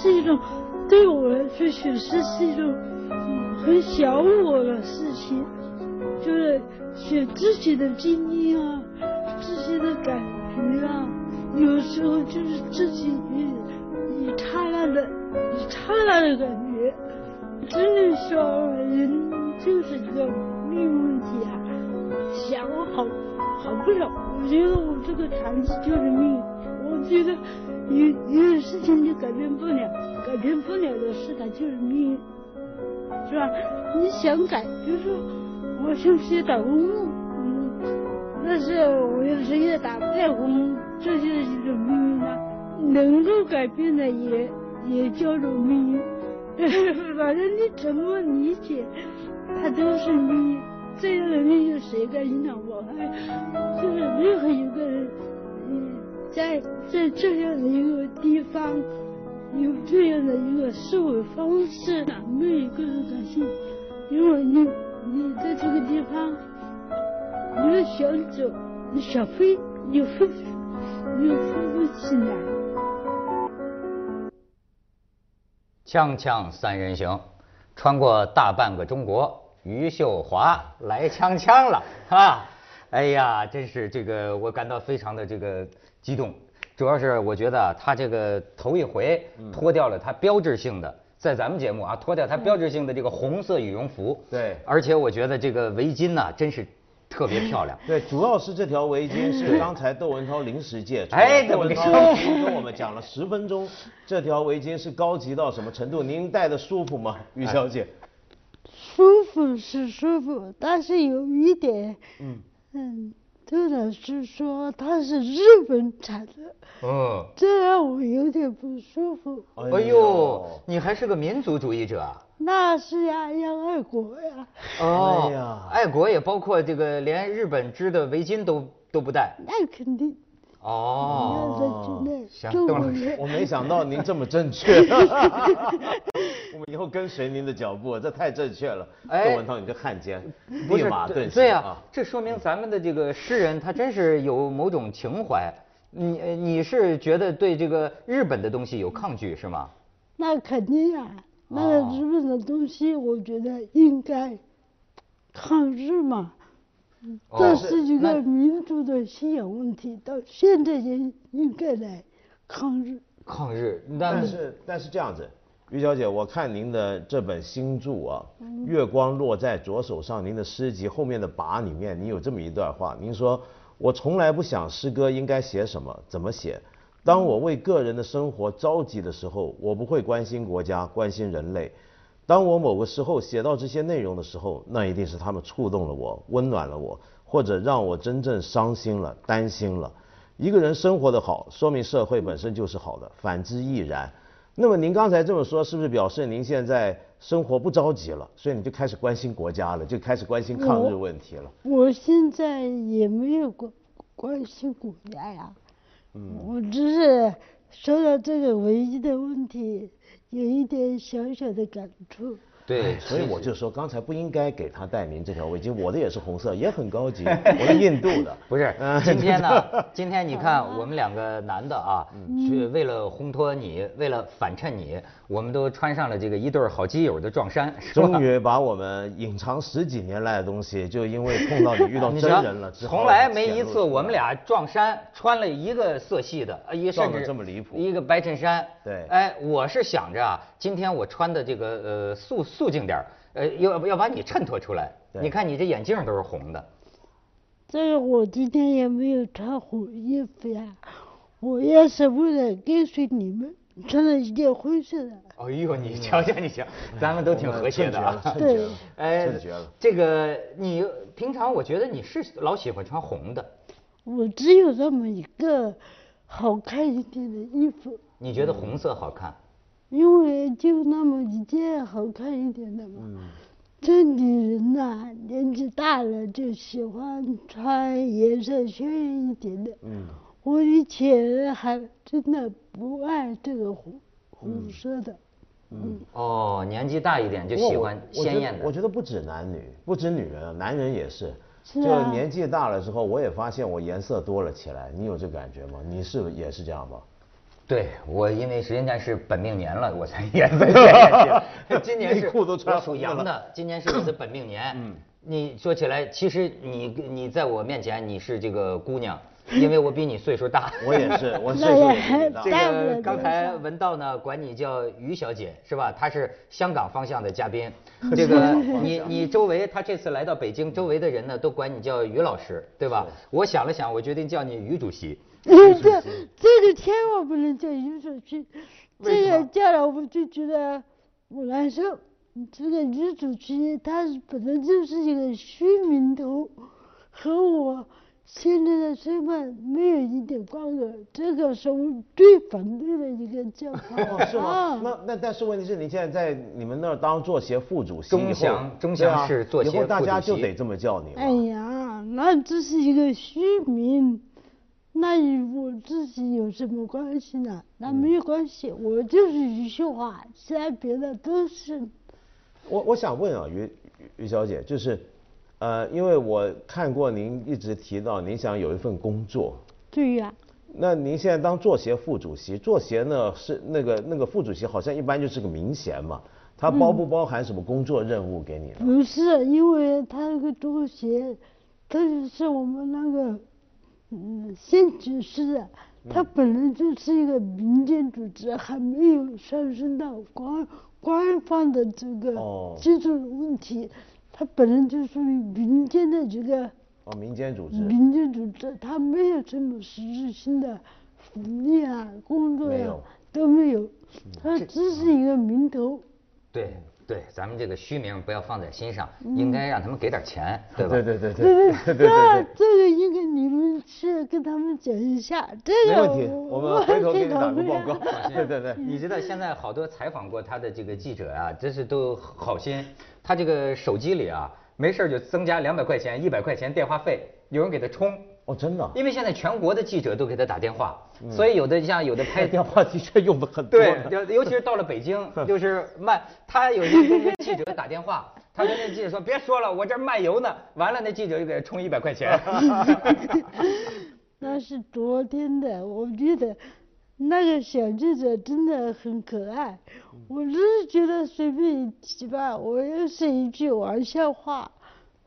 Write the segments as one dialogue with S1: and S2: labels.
S1: 是一种对我来说选诗是一种很小我的事情，就是写自己的经历啊，自己的感觉啊，有时候就是自己一一刹那的一刹那的感觉，真的说人就是一个命运问题啊，想好好不了，我觉得我这个肠子就是命，我觉得有有事情你改变不了，改变不了的事它就是命运。是吧？你想改，比如说我想去打工，嗯，但是我有时也打不了工，这就是一种命运啊。能够改变的也也叫做命运，反正你怎么理解，它都是命运。这样的命运谁敢影响我？还就是任何一个人，在在这样的一个地方。有这样的一个思维方式，没有一个人敢信，因为你你在这个地方，你要想走，你想飞，你飞，你飞不起来。
S2: 锵锵三人行，穿过大半个中国，余秀华来锵锵了啊！哎呀，真是这个，我感到非常的这个激动。主要是我觉得他这个头一回脱掉了他标志性的，在咱们节目啊脱掉他标志性的这个红色羽绒服，
S3: 对，
S2: 而且我觉得这个围巾呢真是特别漂亮。
S3: 对，主要是这条围巾是刚才窦文涛临时借出，哎，窦文涛跟我们讲了十分钟，这条围巾是高级到什么程度？您戴的舒服吗，于小姐？
S1: 舒服是舒服，但是有一点，嗯嗯。这的是说它是日本产的，嗯，这让我有点不舒服。
S2: 哎呦，你还是个民族主义者啊？
S1: 那是呀，要爱国呀。
S2: 哦，爱国也包括这个，连日本织的围巾都都不戴。
S1: 那肯定。
S2: 哦，
S3: 行，邓老师，我没想到您这么正确。我们以后跟随您的脚步，这太正确了。窦文涛，你这汉奸，立马顿
S2: 对呀，这说明咱们的这个诗人他真是有某种情怀。你你是觉得对这个日本的东西有抗拒是吗？
S1: 那肯定呀，那个日本的东西，我觉得应该抗日嘛。这是一个民族的信仰问题，到现在也应该来抗日。
S2: 抗日，
S3: 但是但是这样子，于小姐，我看您的这本新著啊，《月光落在左手上》，您的诗集后面的跋里面，您有这么一段话，您说：“我从来不想诗歌应该写什么，怎么写。当我为个人的生活着急的时候，我不会关心国家，关心人类。”当我某个时候写到这些内容的时候，那一定是他们触动了我，温暖了我，或者让我真正伤心了、担心了。一个人生活的好，说明社会本身就是好的，反之亦然。那么您刚才这么说，是不是表示您现在生活不着急了，所以你就开始关心国家了，就开始关心抗日问题了？
S1: 我现在也没有关关心国家呀，嗯，我只是说到这个唯一的问题。有一点小小的感触。
S2: 对，
S3: 所以我就说，刚才不应该给他戴您这条围巾，我的也是红色，也很高级，我是印度的。
S2: 不是，今天呢，今天你看我们两个男的啊，去为了烘托你，为了反衬你，我们都穿上了这个一对好基友的撞衫，
S3: 终于把我们隐藏十几年来的东西，就因为碰到你遇到 真人了，
S2: 从来没一次我们俩撞衫穿了一个色系的，一甚至
S3: 这么离谱，
S2: 一个白衬衫。
S3: 对，
S2: 哎，我是想着啊，今天我穿的这个呃素。素净点呃，要要把你衬托出来。你看你这眼镜都是红的。
S1: 这个我今天也没有穿红衣服呀，我也是为了跟随你们穿了一件灰色的。
S2: 哎呦，你瞧瞧你瞧，咱们都挺和谐的
S3: 啊。对，哎，
S2: 这个你平常我觉得你是老喜欢穿红的。
S1: 我只有这么一个好看一点的衣服。
S2: 你觉得红色好看？
S1: 因为就那么一件好看一点的嘛，这女人呐，年纪大了就喜欢穿颜色鲜艳一点的。嗯，我以前还真的不爱这个红红色的。
S2: 嗯，哦，年纪大一点就喜欢鲜艳
S3: 的。我觉得不止男女，不止女人，男人也是。就年纪大了之后，我也发现我颜色多了起来。你有这感觉吗？你是也是这样吗？
S2: 对我，因为时间站是本命年了，我才 颜色鲜艳些。今年是
S3: 内裤都穿
S2: 我属羊的，今年是我的本命年。嗯，你说起来，其实你你在我面前你是这个姑娘，因为我比你岁数大。
S3: 我也是，我 岁数也比你大
S2: 这。个刚才文道呢管你叫于小姐是吧？她是香港方向的嘉宾。这个你你周围，她这次来到北京，周围的人呢都管你叫于老师，对吧？我想了想，我决定叫你于主席。
S1: 这这个千万不能叫于主席，这个叫了我就觉得我难受。这个于主席他本来就是一个虚名头，和我现在的身份没有一点光荣，这个是我最反对的一个叫法。
S3: 哦，是吗
S1: 啊？
S3: 那那但是问题是你现在在你们那儿当作协副主席以后，
S2: 钟祥钟
S3: 对啊
S2: 祥是作协
S3: 以后大家
S2: 副主席
S3: 就得这么叫你了。
S1: 哎呀，那只是一个虚名，那与我自己有什么关系呢？那没有关系，我就是余秀华，其他别的都是。
S3: 我我想问啊，于于于小姐，就是，呃，因为我看过您一直提到您想有一份工作，
S1: 对呀、
S3: 那您现在当作协副主席，作协呢是那个那个副主席好像一般就是个名衔嘛，他包不包含什么工作任务给你呢？
S1: 不是，因为他那个作协，他就是我们那个，嗯，县局市的，他本来就是一个民间组织，还没有上升到官官方的这个
S3: 哦。
S1: 基础问题，他本身就属于民间的这个。
S3: 哦，民间组织。
S1: 民间组织它没有什么实质性的福利啊、工作呀、
S3: 没
S1: 都没有，它只是一个名头。
S2: 对对，咱们这个虚名不要放在心上，应该让他们给点钱，对吧？
S3: 对对对
S1: 对
S3: 对
S1: 对
S3: 对对
S1: 这。这个应该你们去跟他们讲一下，这个
S3: 没问题，我们回头给你打个报告。对对对。
S2: 你知道现在好多采访过他的这个记者啊，真是都好心。他这个手机里啊，没事儿就增加两百块钱、一百块钱电话费，有人给他充。
S3: 哦，真的啊。
S2: 因为现在全国的记者都给他打电话，所以有的像有的拍
S3: 电话的确用的很多。
S2: 对，尤尤其是到了北京，就是卖，他有些跟记者打电话，他跟那记者说别说了，我这儿卖油呢。完了，那记者就给他充一百块钱。
S1: 那是昨天的，我觉得那个小记者真的很可爱，我只是觉得随便一提吧，我又是一句玩笑话，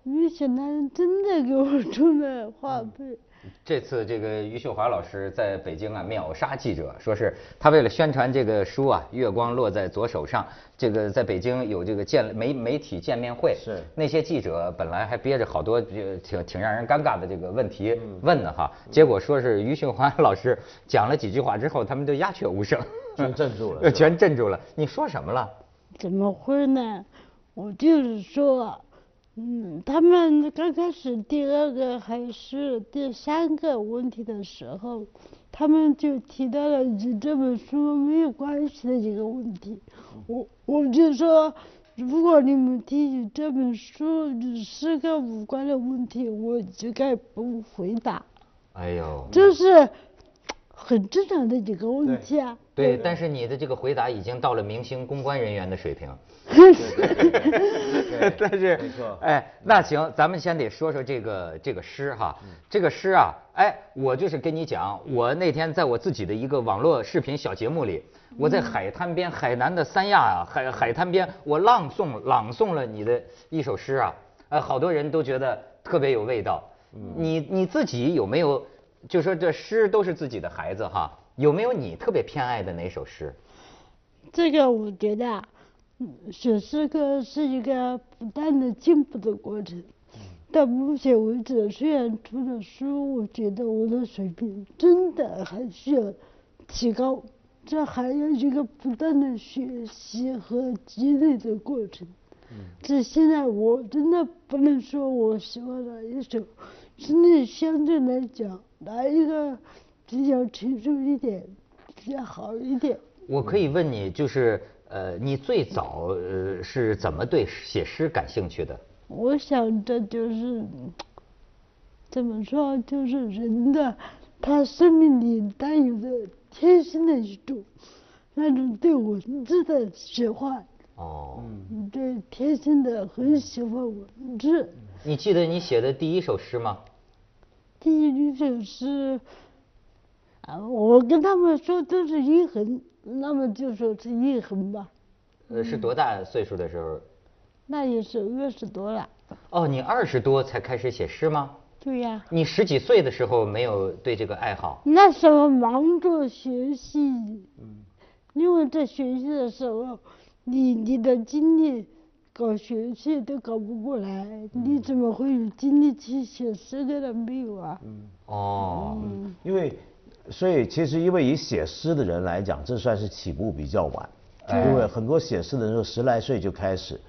S1: 没想到人真的给我充了话费。
S2: 这次这个余秀华老师在北京啊秒杀记者，说是他为了宣传这个书啊《月光落在左手上》，这个在北京有这个见媒媒体见面会，
S3: 是
S2: 那些记者本来还憋着好多这个挺挺让人尴尬的这个问题问呢哈，结果说是余秀华老师讲了几句话之后，他们都鸦雀无声，
S3: 全镇住了
S2: 呃全镇住了。你说什么了？
S1: 怎么会呢？我就是说，嗯，他们刚开始第二个还是第三个问题的时候，他们就提到了与这本书没有关系的一个问题。我我就说，如果你们提起这本书与诗歌无关的问题，我就该不回答，
S2: 哎呦，
S1: 这是很正常的一个问题啊。
S2: 对，但是你的这个回答已经到了明星公关人员的水平。但是
S3: 没错，
S2: 哎，那行，咱们先得说说这个这个诗哈，这个诗啊，哎，我就是跟你讲，我那天在我自己的一个网络视频小节目里，我在海滩边，海南的三亚啊，海海滩边，我朗诵朗诵了你的一首诗啊，呃，好多人都觉得特别有味道。你你自己有没有，就说这诗都是自己的孩子哈，有没有你特别偏爱的哪首诗？
S1: 这个我觉得写诗歌是一个不断的进步的过程。到目前为止，虽然出了书，我觉得我的水平真的还需要提高，这还有一个不断的学习和积累的过程。这现在我真的不能说我喜欢哪一首，真的相对来讲，哪一个比较成熟一点，比较好一点。
S2: 我可以问你，就是呃，你最早呃是怎么对写诗感兴趣的？
S1: 我想这就是怎么说，就是人的他生命里带有的天生的一种那种对文字的喜欢，
S2: 哦，
S1: 对天生的很喜欢文字。
S2: 你记得你写的第一首诗吗？
S1: 第一首是啊，我跟他们说都是一横，那么就说是一横吧。
S2: 呃，是多大岁数的时候？
S1: 那也是二十多了。
S2: 哦，你二十多才开始写诗吗？
S1: 对呀。
S2: 你十几岁的时候没有对这个爱好？
S1: 那时候忙着学习。嗯。因为在学习的时候，你你的精力搞学习都搞不过来，你怎么会有精力去写诗歌的没有啊？嗯。
S3: 哦。嗯。因为，所以其实因为以写诗的人来讲，这算是起步比较晚。因为很多写诗的人说十来岁就开始，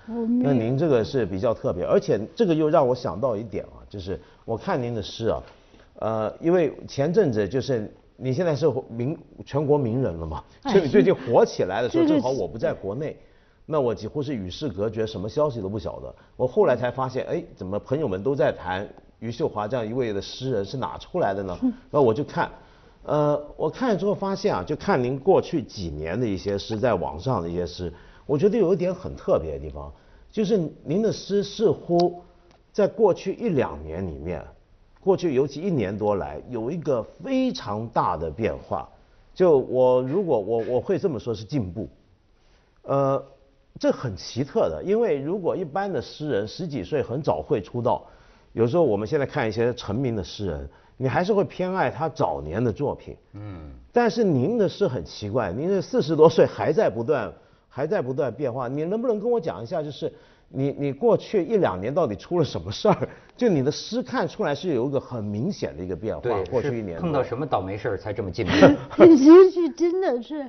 S3: 那您这个是比较特别，而且这个又让我想到一点啊，就是我看您的诗啊，呃，因为前阵子就是你现在是名全国名人了嘛，就你最近火起来的时候，正好我不在国内，那我几乎是与世隔绝，什么消息都不晓得。我后来才发现，哎，怎么朋友们都在谈余秀华这样一位的诗人是哪出来的呢？那我就看。呃，我看了之后发现啊，就看您过去几年的一些诗，在网上的一些诗，我觉得有一点很特别的地方，就是您的诗似乎在过去一两年里面，过去尤其一年多来，有一个非常大的变化。就我如果我我会这么说，是进步。呃，这很奇特的，因为如果一般的诗人十几岁很早会出道，有时候我们现在看一些成名的诗人。你还是会偏爱他早年的作品，嗯，但是您的是很奇怪，您是四十多岁还在不断，还在不断变化。你能不能跟我讲一下，就是你你过去一两年到底出了什么事儿？就你的诗看出来是有一个很明显的一个变化。过去一年
S2: 碰到什么倒霉事儿才这么进步？
S1: 也 许真的是，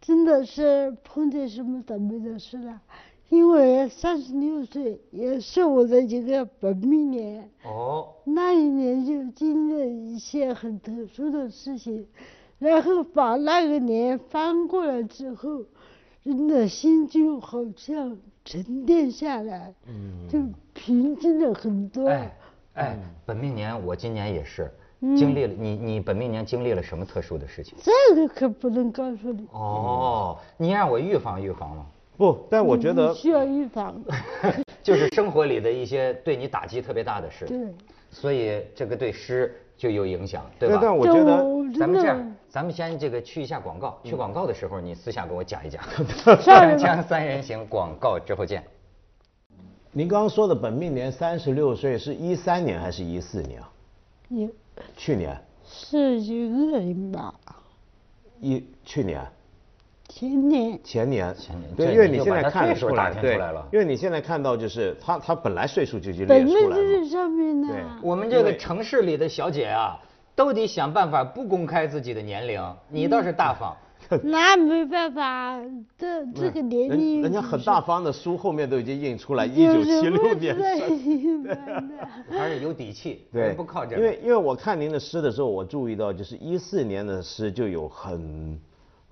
S1: 真的是碰见什么倒霉的事了。因为三十六岁也是我的一个本命年，哦，那一年就经历了一些很特殊的事情，然后把那个年翻过来之后，人的心就好像沉淀下来，嗯，就平静了很多。
S2: 哎，哎，本命年我今年也是经历了，你你本命年经历了什么特殊的事情？
S1: 这个可不能告诉你。
S2: 哦，你让我预防预防吗？
S3: 不，但我觉得
S1: 需要预防，
S2: 就是生活里的一些对你打击特别大的事，
S1: 对，
S2: 所以这个对诗就有影响，对吧？
S3: 但我觉得
S2: 咱们这样，咱们先这个去一下广告，去广告的时候你私下跟我讲一讲。锵锵三人行，广告之后见。
S3: 您刚刚说的本命年三十六岁，是一三年还是一四年啊？
S1: 一
S3: 去年
S1: 是一个人吧？
S3: 一去年。
S1: 前年，
S3: 前年，
S2: 前年，
S3: 对，因为你现在看
S2: 出
S3: 来，对，因为你现在看到就是他，他本来岁数就已经列出来了。
S1: 本上面
S3: 对，
S2: 我们这个城市里的小姐啊，都得想办法不公开自己的年龄，你倒是大方。
S1: 那没办法，这这个年龄。
S3: 人家很大方的书后面都已经印出来，一九七六年
S2: 生。还是有底气，
S3: 对，
S2: 不靠这个。
S3: 因为因为我看您的诗的时候，我注意到就是一四年的诗就有很。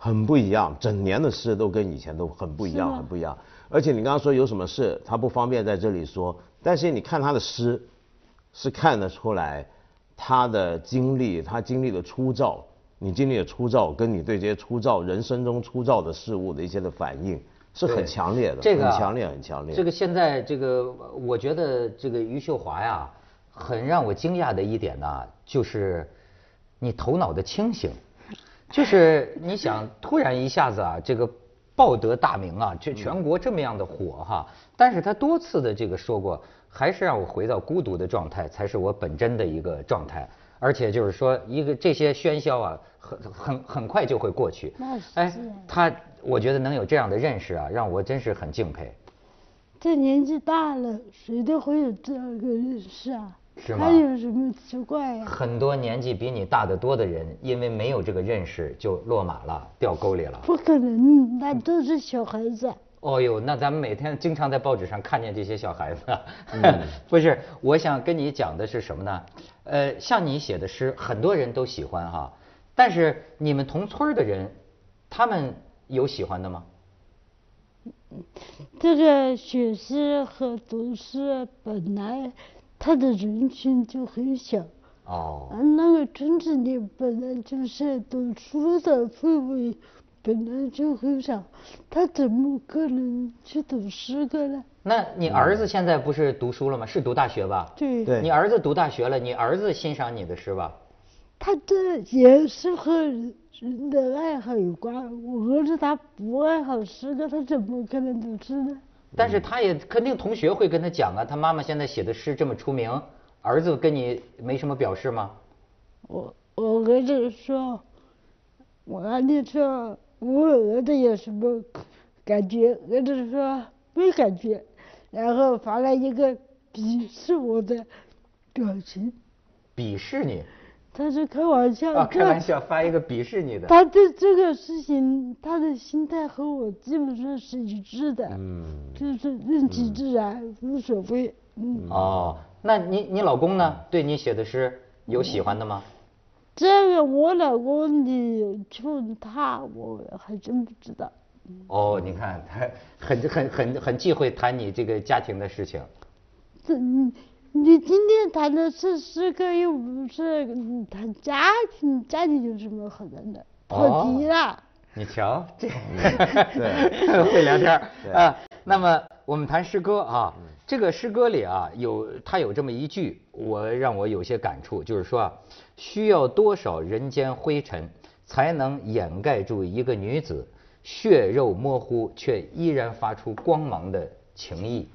S3: 很不一样，整年的诗都跟以前都很不一样，很不一样。而且你刚刚说有什么事，他不方便在这里说。但是你看他的诗，是看得出来他的经历，他经历的粗糙，你经历的粗糙，跟你对这些粗糙人生中粗糙的事物的一些的反应，是很强烈的，
S2: 这个
S3: 很强烈，很强烈。
S2: 这个现在这个，我觉得这个余秀华呀，很让我惊讶的一点呢，就是你头脑的清醒。就是你想突然一下子啊，这个报得大名啊，就全国这么样的火哈。但是他多次的这个说过，还是让我回到孤独的状态才是我本真的一个状态。而且就是说，一个这些喧嚣啊，很很很快就会过去。
S1: 哎，
S2: 他我觉得能有这样的认识啊，让我真是很敬佩。
S1: 这年纪大了，谁都会有这样个认识啊。
S2: 还
S1: 有什么奇怪呀？
S2: 很多年纪比你大得多的人，因为没有这个认识，就落马了，掉沟里了。
S1: 不可能，那都是小孩子。
S2: 哦呦，那咱们每天经常在报纸上看见这些小孩子。不是，我想跟你讲的是什么呢？呃，像你写的诗，很多人都喜欢哈。但是你们同村的人，他们有喜欢的吗？
S1: 这个写诗和读诗本来。他的人群就很小，哦，那个村子里本来就是读书的氛围本来就很少，他怎么可能去读诗歌呢？
S2: 那你儿子现在不是读书了吗？是读大学吧？
S1: 对，
S3: 对，
S2: 你儿子读大学了，你儿子欣赏你的诗吧？
S1: 他这也是和人的爱好有关。我儿子他不爱好诗歌，他怎么可能读诗呢？
S2: 但是他也肯定同学会跟他讲啊，他妈妈现在写的诗这么出名，儿子跟你没什么表示吗？
S1: 我我儿子说，我跟你说，我儿子有什么感觉？儿子说没感觉，然后发了一个鄙视我的表情。
S2: 鄙视你
S1: 他是开玩笑，
S2: 啊？开玩笑，发一个鄙视你的。
S1: 他对这个事情，他的心态和我基本上是一致的，
S3: 嗯，
S1: 就是顺其自然，无所谓。嗯，
S2: 哦，那你你老公呢？对你写的诗有喜欢的吗？
S1: 这个我老公你去问他，我还真不知道。
S2: 哦，你看他很很很很忌讳谈你这个家庭的事情。
S1: 这你你今天谈的是诗歌，又不是嗯谈家庭，家庭有什么好谈的？跑题了。
S2: 你瞧，这
S3: 对
S2: 会聊天儿啊。那么我们谈诗歌啊，这个诗歌里啊有它有这么一句，我让我有些感触，就是说啊，需要多少人间灰尘才能掩盖住一个女子血肉模糊却依然发出光芒的情意。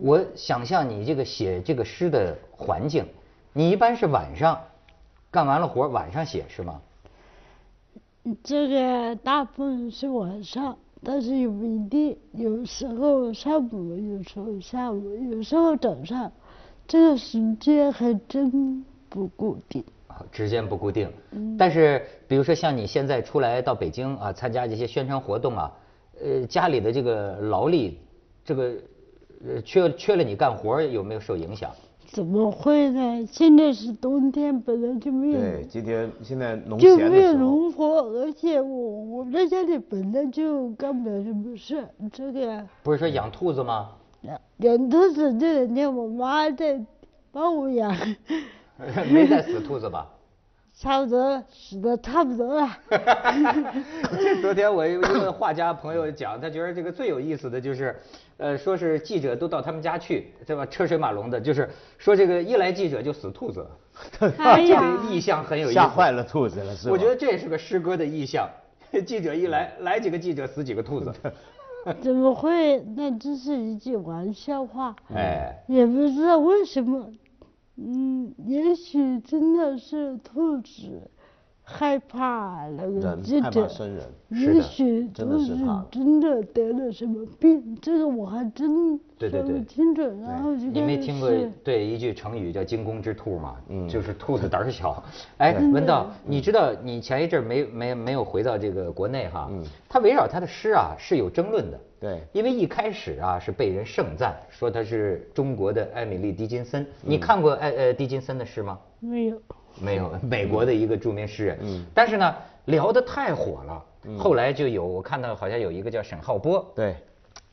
S2: 我想象你这个写这个诗的环境，你一般是晚上干完了活晚上写是吗？
S1: 这个大部分是晚上，但是也不一定，有时候上午，有时候下午，有时候早上，这个时间还真不固定。
S2: 啊，时间不固定。但是比如说像你现在出来到北京啊，参加这些宣传活动啊，呃，家里的这个劳力，这个呃缺缺了你干活有没有受影响？
S1: 怎么会呢？现在是冬天，本来就没有，
S3: 对，今天现在农
S1: 就没有
S3: 闲的时候，
S1: 农活，而且我我在家里本来就干不了什么事，这个
S2: 不是说养兔子吗？
S1: 养养兔子这两天我妈在帮我养，
S2: 没带死兔子吧？
S1: 差不多死的差不多了。
S2: 这昨天我有一个画家朋友讲，他觉得这个最有意思的就是，呃，说是记者都到他们家去，对吧？车水马龙的，就是说这个一来记者就死兔子，这个意象很有意思。
S3: 吓坏了兔子了，是吧？
S2: 我觉得这也是个诗歌的意象。记者一来，来几个记者死几个兔子。
S1: 怎么会？那只是一句玩笑话，
S2: 哎，
S1: 也不知道为什么。嗯，也许真的是兔子害怕那个
S3: 人害
S1: 记者
S3: 怕生人，
S1: 也许
S3: 真的是怕
S1: 真的得了什么病，这个我还真说
S2: 对对对
S1: 不清楚。然后就
S2: 你没听过对一句成语叫惊弓之兔吗？
S3: 嗯
S2: 就是兔子胆儿小。哎，文道，你知道你前一阵没没没有回到这个国内哈？
S3: 嗯
S2: 他围绕他的诗啊是有争论的。
S3: 对
S2: 因为一开始啊是被人盛赞，说他是中国的艾米丽·狄金森。你看过艾呃狄金森的诗吗？
S1: 没有。
S2: 没有，美国的一个著名诗人。
S3: 嗯
S2: 但是呢，聊得太火了。后来就有我看到好像有一个叫沈浩波，
S3: 对，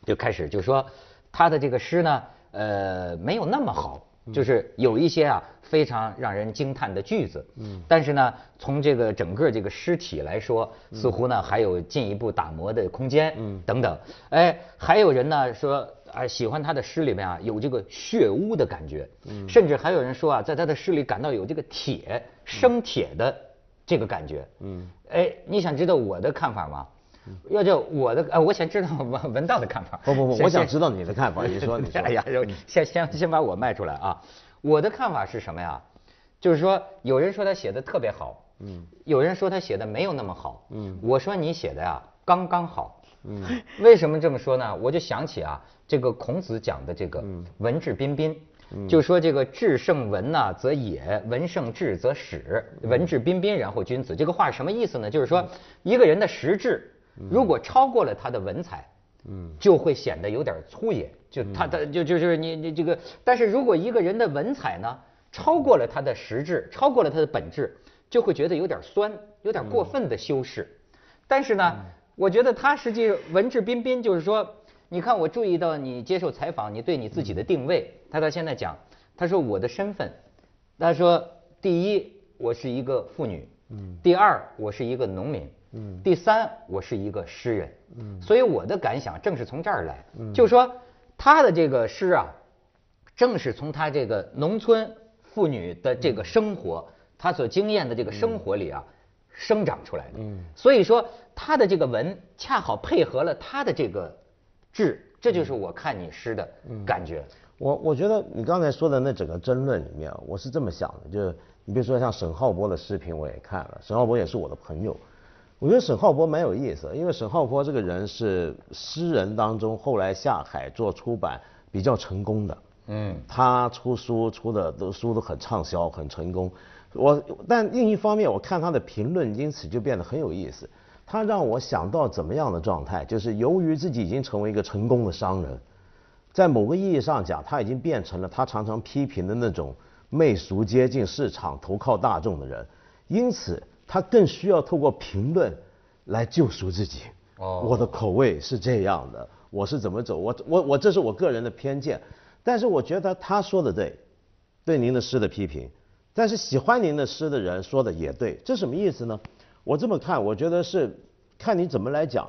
S2: 就开始就说他的这个诗呢，呃，没有那么好，就是有一些啊非常让人惊叹的句子。嗯，但是呢，从这个整个这个诗体来说，似乎呢还有进一步打磨的空间。嗯，等等。哎，还有人呢说啊，喜欢他的诗里面啊有这个血污的感觉。嗯，甚至还有人说啊，在他的诗里感到有这个铁生铁的这个感觉。嗯，哎，你想知道我的看法吗？要叫我的，呃，我想知道文文道的看法。
S3: 不不不，我想知道你的看法，你说 你说。
S2: 哎呀，先先先把我卖出来啊！我的看法是什么呀？就是说，有人说他写的特别好，嗯，有人说他写的没有那么好，嗯，我说你写的呀刚刚好，嗯，为什么这么说呢？我就想起啊，这个孔子讲的这个文质彬彬。就说这个质胜文呐、则也；文胜质则始。文质彬彬，然后君子。这个话是什么意思呢？就是说，一个人的实质如果超过了他的文采，嗯，就会显得有点粗野。就他他就就就是你你这个，但是如果一个人的文采呢超过了他的实质，超过了他的本质，就会觉得有点酸，有点过分的修饰。但是呢，我觉得他实际文质彬彬，就是说，你看我注意到你接受采访，你对你自己的定位，他到现在讲，他说我的身份，他说第一我是一个妇女，嗯，第二我是一个农民，嗯，第三我是一个诗人，嗯，所以我的感想正是从这儿来，嗯，就是说他的这个诗啊，正是从他这个农村妇女的这个生活，他所经验的这个生活里啊生长出来的。嗯，所以说他的这个文恰好配合了他的这个志，这就是我看你诗的感觉。
S3: 我我觉得你刚才说的那整个争论里面，我是这么想的，就是你比如说像沈浩波的视频，我也看了，沈浩波也是我的朋友。我觉得沈浩波蛮有意思，因为沈浩波这个人是诗人当中后来下海做出版比较成功的。嗯，他出书出的都书都很畅销，很成功。我但另一方面，我看他的评论，因此就变得很有意思。他让我想到怎么样的状态，就是由于自己已经成为一个成功的商人，在某个意义上讲，他已经变成了他常常批评的那种媚俗、接近市场、投靠大众的人，因此。他更需要透过评论来救赎自己。哦，我的口味是这样的，我是怎么走？我我我，这是我个人的偏见。但是我觉得他说的对，对您的诗的批评。但是喜欢您的诗的人说的也对，这什么意思呢？我这么看，我觉得是看你怎么来讲。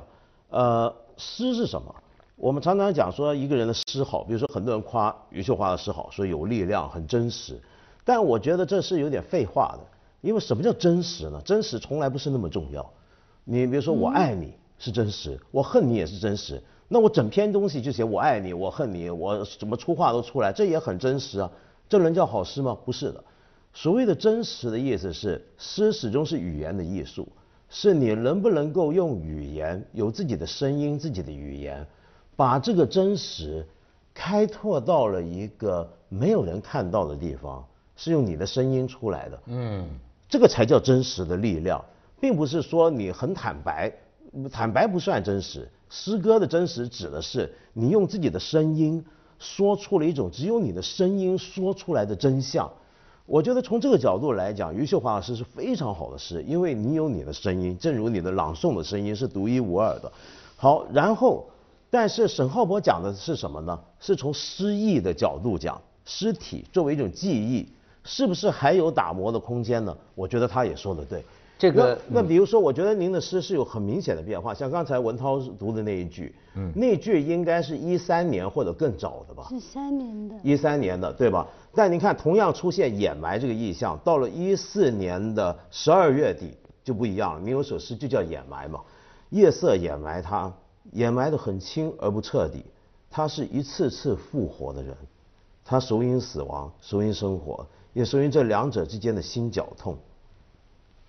S3: 呃，诗是什么？我们常常讲说一个人的诗好，比如说很多人夸余秀华的诗好，说有力量，很真实。但我觉得这是有点废话的。因为什么叫真实呢？真实从来不是那么重要。你比如说，我爱你是真实，我恨你也是真实。那我整篇东西就写我爱你，我恨你，我怎么粗话都出来，这也很真实啊。这能叫好诗吗？不是的。所谓的真实的意思是，诗始终是语言的艺术，是你能不能够用语言，有自己的声音、自己的语言，把这个真实开拓到了一个没有人看到的地方，是用你的声音出来的。嗯。这个才叫真实的力量，并不是说你很坦白，坦白不算真实。诗歌的真实指的是你用自己的声音说出了一种只有你的声音说出来的真相。我觉得从这个角度来讲，余秀华老师是非常好的诗，因为你有你的声音，正如你的朗诵的声音是独一无二的。好，然后，但是沈浩博讲的是什么呢？是从诗意的角度讲，诗体作为一种记忆。是不是还有打磨的空间呢？我觉得他也说的对。
S2: 这个
S3: 那比如说，我觉得您的诗是有很明显的变化，像刚才文涛读的那一句，嗯，那句应该是一三年或者更早的吧？
S1: 是三年的。
S3: 一三年的，对吧？但您看，同样出现掩埋这个意象，到了一四年的十二月底就不一样了。您有首诗就叫掩埋嘛，夜色掩埋他，掩埋的很轻而不彻底。他是一次次复活的人，他熟因死亡，熟因生活。也熟因这两者之间的心绞痛，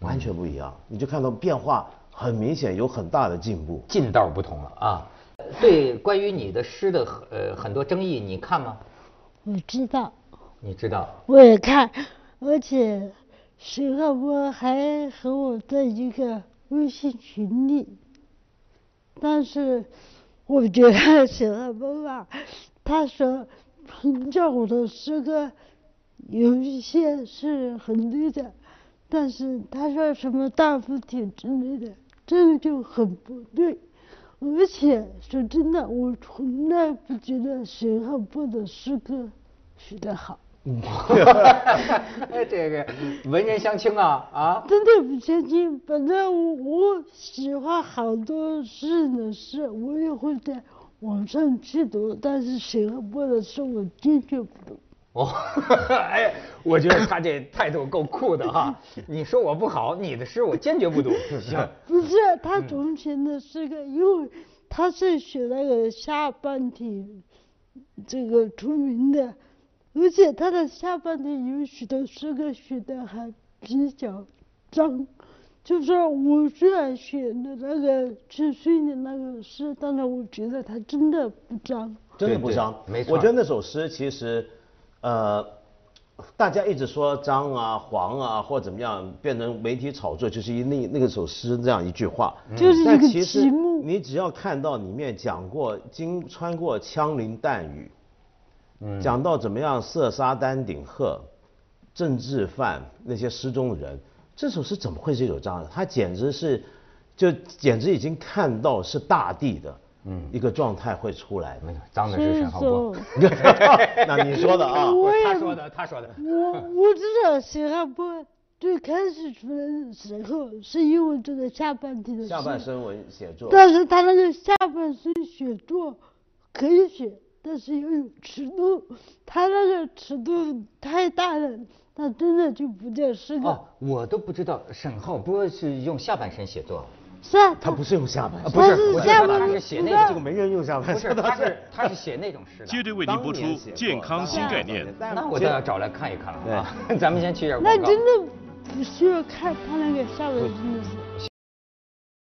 S3: 完全不一样。你就看到变化很明显，有很大的进步，
S2: 劲道不同了啊。对，关于你的诗的呃很多争议，你看吗？
S1: 我知道。
S2: 你知道？
S1: 我也看，而且徐浩波还和我在一个微信群里。但是我觉得徐浩波吧，他说评价我的诗歌。有一些是很对的，但是他说什么大福帖之类的，这个就很不对。而且说真的，我从来不觉得沈浩波的诗歌写得好。
S2: 这个文人相轻啊啊！
S1: 真的不相轻。反正我喜欢好多诗人的诗，我也会在网上去读，但是沈浩波的诗我坚决不读。哦，
S2: 哎，我觉得他这态度够酷的哈！你说我不好，你的诗我坚决不读。行，
S1: 不是他从前的诗歌，因为他是写那个下半体这个出名的，而且他的下半体有许多诗歌写的还比较脏。就是我虽然写的那个去睡的那个诗，但是我觉得他真的不脏，
S3: 真的不脏，
S2: 没错。
S3: 我觉得那首诗其实。呃，大家一直说张啊、黄啊或怎么样，变成媒体炒作，就是一那那个首诗这样一句话。
S1: 就是
S3: 但其实你只要看到里面讲过经穿过枪林弹雨，讲到怎么样射杀丹顶鹤、政治犯那些失踪的人，这首诗怎么会是有脏的？他简直是，就简直已经看到是大地的。嗯，一个状态会出来，
S2: 脏的是沈浩波。
S3: 那你说的啊？
S2: 他说的，他说的。
S1: 我我知道沈浩波最开始出来的时候，是因为这个下半体的
S3: 下半身文写作。
S1: 但是他那个下半身写作可以写，但是要有尺度，他那个尺度太大了，那真的就不叫诗歌。
S2: 哦，我都不知道沈浩波是用下半身写作。
S1: 是啊，
S3: 他不是用下半身，
S2: 不是，我觉
S1: 下半
S2: 得他是写那
S1: 身
S2: 种
S3: 这个没人用下半
S2: 不是，他是他是写那种诗的。
S4: 接着为您播出健康新概念。
S2: 那我就要找来看一看了啊！咱们先去一下广告。
S1: 那真的不需要看他那个下半身的诗。